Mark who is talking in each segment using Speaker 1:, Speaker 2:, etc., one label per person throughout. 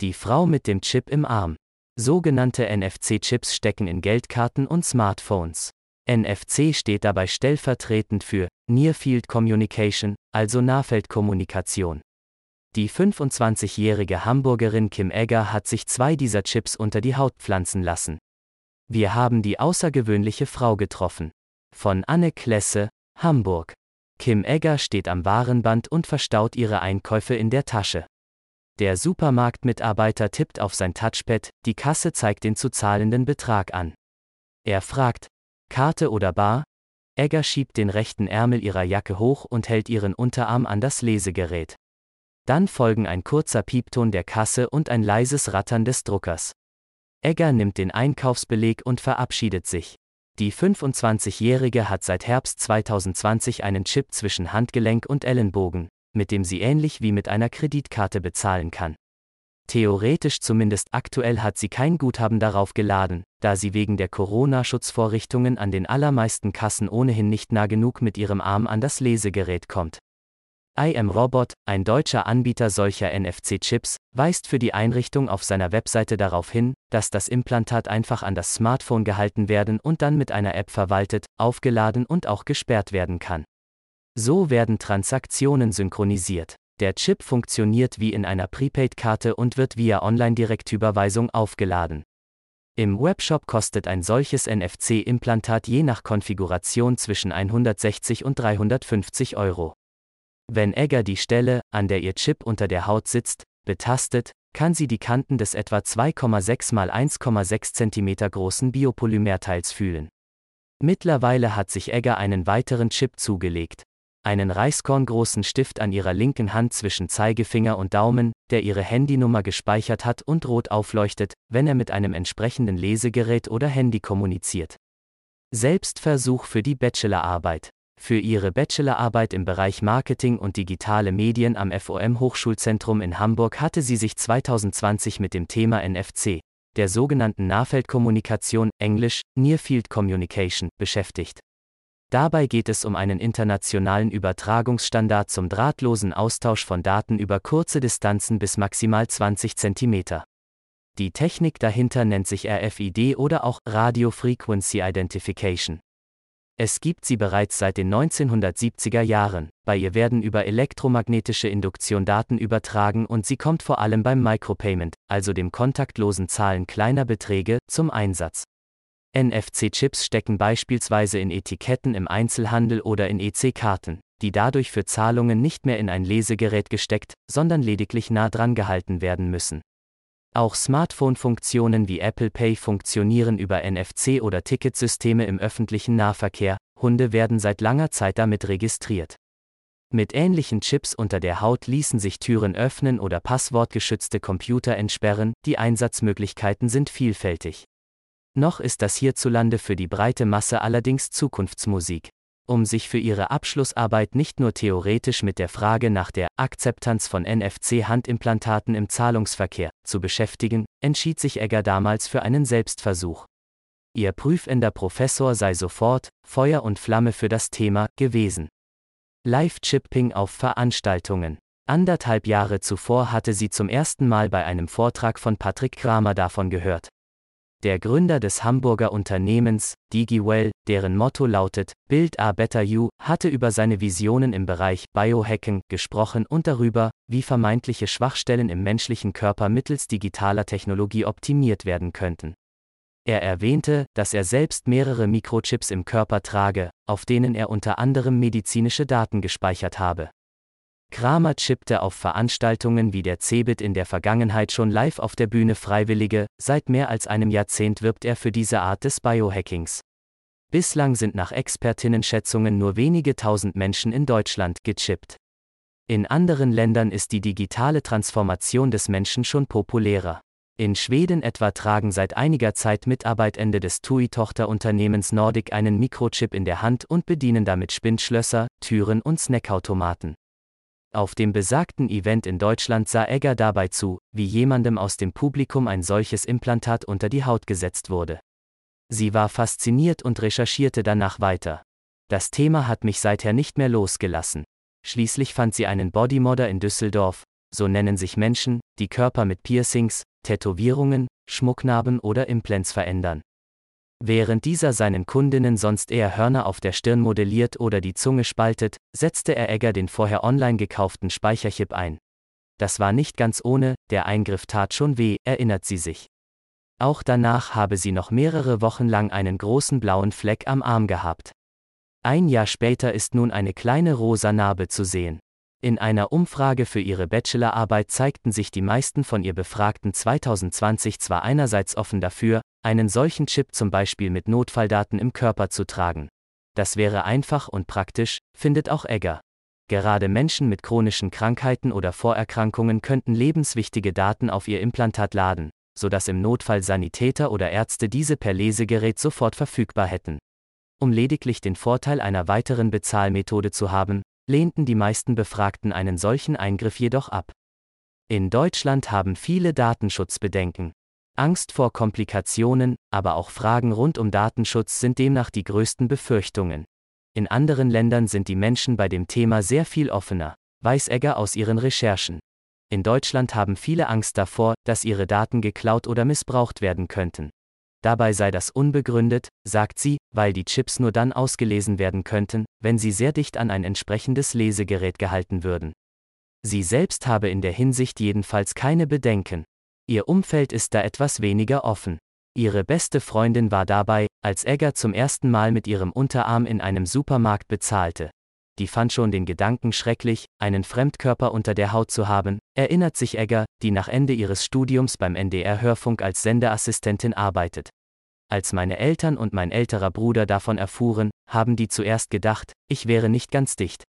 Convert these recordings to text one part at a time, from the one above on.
Speaker 1: Die Frau mit dem Chip im Arm. Sogenannte NFC-Chips stecken in Geldkarten und Smartphones. NFC steht dabei stellvertretend für Near Field Communication, also Nahfeldkommunikation. Die 25-jährige Hamburgerin Kim Egger hat sich zwei dieser Chips unter die Haut pflanzen lassen. Wir haben die außergewöhnliche Frau getroffen. Von Anne Klesse, Hamburg. Kim Egger steht am Warenband und verstaut ihre Einkäufe in der Tasche. Der Supermarktmitarbeiter tippt auf sein Touchpad, die Kasse zeigt den zu zahlenden Betrag an. Er fragt, Karte oder Bar? Egger schiebt den rechten Ärmel ihrer Jacke hoch und hält ihren Unterarm an das Lesegerät. Dann folgen ein kurzer Piepton der Kasse und ein leises Rattern des Druckers. Egger nimmt den Einkaufsbeleg und verabschiedet sich. Die 25-Jährige hat seit Herbst 2020 einen Chip zwischen Handgelenk und Ellenbogen, mit dem sie ähnlich wie mit einer Kreditkarte bezahlen kann. Theoretisch zumindest aktuell hat sie kein Guthaben darauf geladen, da sie wegen der Corona-Schutzvorrichtungen an den allermeisten Kassen ohnehin nicht nah genug mit ihrem Arm an das Lesegerät kommt. IM Robot, ein deutscher Anbieter solcher NFC-Chips, weist für die Einrichtung auf seiner Webseite darauf hin, dass das Implantat einfach an das Smartphone gehalten werden und dann mit einer App verwaltet, aufgeladen und auch gesperrt werden kann. So werden Transaktionen synchronisiert. Der Chip funktioniert wie in einer Prepaid-Karte und wird via Online-Direktüberweisung aufgeladen. Im Webshop kostet ein solches NFC-Implantat je nach Konfiguration zwischen 160 und 350 Euro. Wenn Egger die Stelle, an der ihr Chip unter der Haut sitzt, betastet, kann sie die Kanten des etwa 2,6 x 1,6 cm großen Biopolymerteils fühlen. Mittlerweile hat sich Egger einen weiteren Chip zugelegt, einen reiskorngroßen Stift an ihrer linken Hand zwischen Zeigefinger und Daumen, der ihre Handynummer gespeichert hat und rot aufleuchtet, wenn er mit einem entsprechenden Lesegerät oder Handy kommuniziert. Selbstversuch für die Bachelorarbeit. Für ihre Bachelorarbeit im Bereich Marketing und digitale Medien am FOM Hochschulzentrum in Hamburg hatte sie sich 2020 mit dem Thema NFC, der sogenannten Nahfeldkommunikation, Englisch Near Field Communication, beschäftigt. Dabei geht es um einen internationalen Übertragungsstandard zum drahtlosen Austausch von Daten über kurze Distanzen bis maximal 20 cm. Die Technik dahinter nennt sich RFID oder auch Radio Frequency Identification. Es gibt sie bereits seit den 1970er Jahren, bei ihr werden über elektromagnetische Induktion Daten übertragen und sie kommt vor allem beim Micropayment, also dem kontaktlosen Zahlen kleiner Beträge, zum Einsatz. NFC-Chips stecken beispielsweise in Etiketten im Einzelhandel oder in EC-Karten, die dadurch für Zahlungen nicht mehr in ein Lesegerät gesteckt, sondern lediglich nah dran gehalten werden müssen. Auch Smartphone-Funktionen wie Apple Pay funktionieren über NFC- oder Ticketsysteme im öffentlichen Nahverkehr, Hunde werden seit langer Zeit damit registriert. Mit ähnlichen Chips unter der Haut ließen sich Türen öffnen oder passwortgeschützte Computer entsperren, die Einsatzmöglichkeiten sind vielfältig. Noch ist das hierzulande für die breite Masse allerdings Zukunftsmusik. Um sich für ihre Abschlussarbeit nicht nur theoretisch mit der Frage nach der Akzeptanz von NFC-Handimplantaten im Zahlungsverkehr zu beschäftigen, entschied sich Egger damals für einen Selbstversuch. Ihr prüfender Professor sei sofort Feuer und Flamme für das Thema gewesen. Live-Chipping auf Veranstaltungen. Anderthalb Jahre zuvor hatte sie zum ersten Mal bei einem Vortrag von Patrick Kramer davon gehört. Der Gründer des Hamburger Unternehmens, DigiWell, deren Motto lautet, Build a Better You, hatte über seine Visionen im Bereich Biohacking gesprochen und darüber, wie vermeintliche Schwachstellen im menschlichen Körper mittels digitaler Technologie optimiert werden könnten. Er erwähnte, dass er selbst mehrere Mikrochips im Körper trage, auf denen er unter anderem medizinische Daten gespeichert habe. Kramer chippte auf Veranstaltungen wie der CeBIT in der Vergangenheit schon live auf der Bühne Freiwillige, seit mehr als einem Jahrzehnt wirbt er für diese Art des Biohackings. Bislang sind nach Expertinnenschätzungen nur wenige tausend Menschen in Deutschland gechippt. In anderen Ländern ist die digitale Transformation des Menschen schon populärer. In Schweden etwa tragen seit einiger Zeit Mitarbeitende des TUI-Tochterunternehmens Nordic einen Mikrochip in der Hand und bedienen damit Spindschlösser, Türen und Snackautomaten. Auf dem besagten Event in Deutschland sah Egger dabei zu, wie jemandem aus dem Publikum ein solches Implantat unter die Haut gesetzt wurde. Sie war fasziniert und recherchierte danach weiter. Das Thema hat mich seither nicht mehr losgelassen. Schließlich fand sie einen Bodymodder in Düsseldorf, So nennen sich Menschen, die Körper mit Piercings, Tätowierungen, Schmucknarben oder Implants verändern. Während dieser seinen Kundinnen sonst eher Hörner auf der Stirn modelliert oder die Zunge spaltet, setzte er Egger den vorher online gekauften Speicherchip ein. Das war nicht ganz ohne, der Eingriff tat schon weh, erinnert sie sich. Auch danach habe sie noch mehrere Wochen lang einen großen blauen Fleck am Arm gehabt. Ein Jahr später ist nun eine kleine rosa Narbe zu sehen. In einer Umfrage für ihre Bachelorarbeit zeigten sich die meisten von ihr Befragten 2020 zwar einerseits offen dafür, einen solchen Chip zum Beispiel mit Notfalldaten im Körper zu tragen. Das wäre einfach und praktisch, findet auch Egger. Gerade Menschen mit chronischen Krankheiten oder Vorerkrankungen könnten lebenswichtige Daten auf ihr Implantat laden, sodass im Notfall Sanitäter oder Ärzte diese per Lesegerät sofort verfügbar hätten. Um lediglich den Vorteil einer weiteren Bezahlmethode zu haben, lehnten die meisten Befragten einen solchen Eingriff jedoch ab. In Deutschland haben viele Datenschutzbedenken. Angst vor Komplikationen, aber auch Fragen rund um Datenschutz sind demnach die größten Befürchtungen. In anderen Ländern sind die Menschen bei dem Thema sehr viel offener, weiß Egger aus ihren Recherchen. In Deutschland haben viele Angst davor, dass ihre Daten geklaut oder missbraucht werden könnten. Dabei sei das unbegründet, sagt sie, weil die Chips nur dann ausgelesen werden könnten, wenn sie sehr dicht an ein entsprechendes Lesegerät gehalten würden. Sie selbst habe in der Hinsicht jedenfalls keine Bedenken. Ihr Umfeld ist da etwas weniger offen. Ihre beste Freundin war dabei, als Egger zum ersten Mal mit ihrem Unterarm in einem Supermarkt bezahlte. Die fand schon den Gedanken schrecklich, einen Fremdkörper unter der Haut zu haben, erinnert sich Egger, die nach Ende ihres Studiums beim NDR Hörfunk als Sendeassistentin arbeitet. Als meine Eltern und mein älterer Bruder davon erfuhren, haben die zuerst gedacht, ich wäre nicht ganz dicht,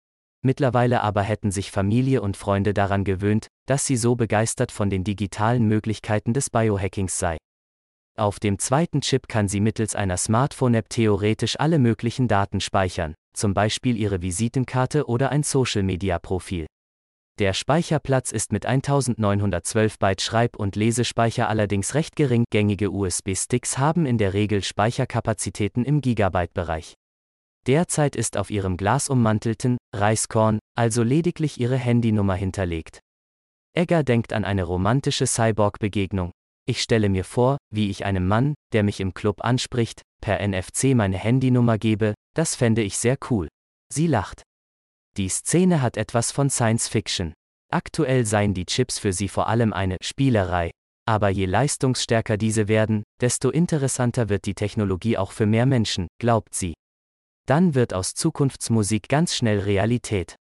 Speaker 1: Mittlerweile aber hätten sich Familie und Freunde daran gewöhnt, dass sie so begeistert von den digitalen Möglichkeiten des Biohackings sei. Auf dem zweiten Chip kann sie mittels einer Smartphone-App theoretisch alle möglichen Daten speichern, zum Beispiel ihre Visitenkarte oder ein Social-Media-Profil. Der Speicherplatz ist mit 1912 Byte Schreib- und Lesespeicher allerdings recht gering. Gängige USB-Sticks haben in der Regel Speicherkapazitäten im Gigabyte-Bereich. Derzeit ist auf ihrem glasummantelten Reiskorn also lediglich ihre Handynummer hinterlegt. Egger denkt an eine romantische Cyborg-Begegnung. Ich stelle mir vor, wie ich einem Mann, der mich im Club anspricht, per NFC meine Handynummer gebe, das fände ich sehr cool. Sie lacht. Die Szene hat etwas von Science Fiction. Aktuell seien die Chips für sie vor allem eine Spielerei. Aber je leistungsstärker diese werden, desto interessanter wird die Technologie auch für mehr Menschen, glaubt sie. Dann wird aus Zukunftsmusik ganz schnell Realität.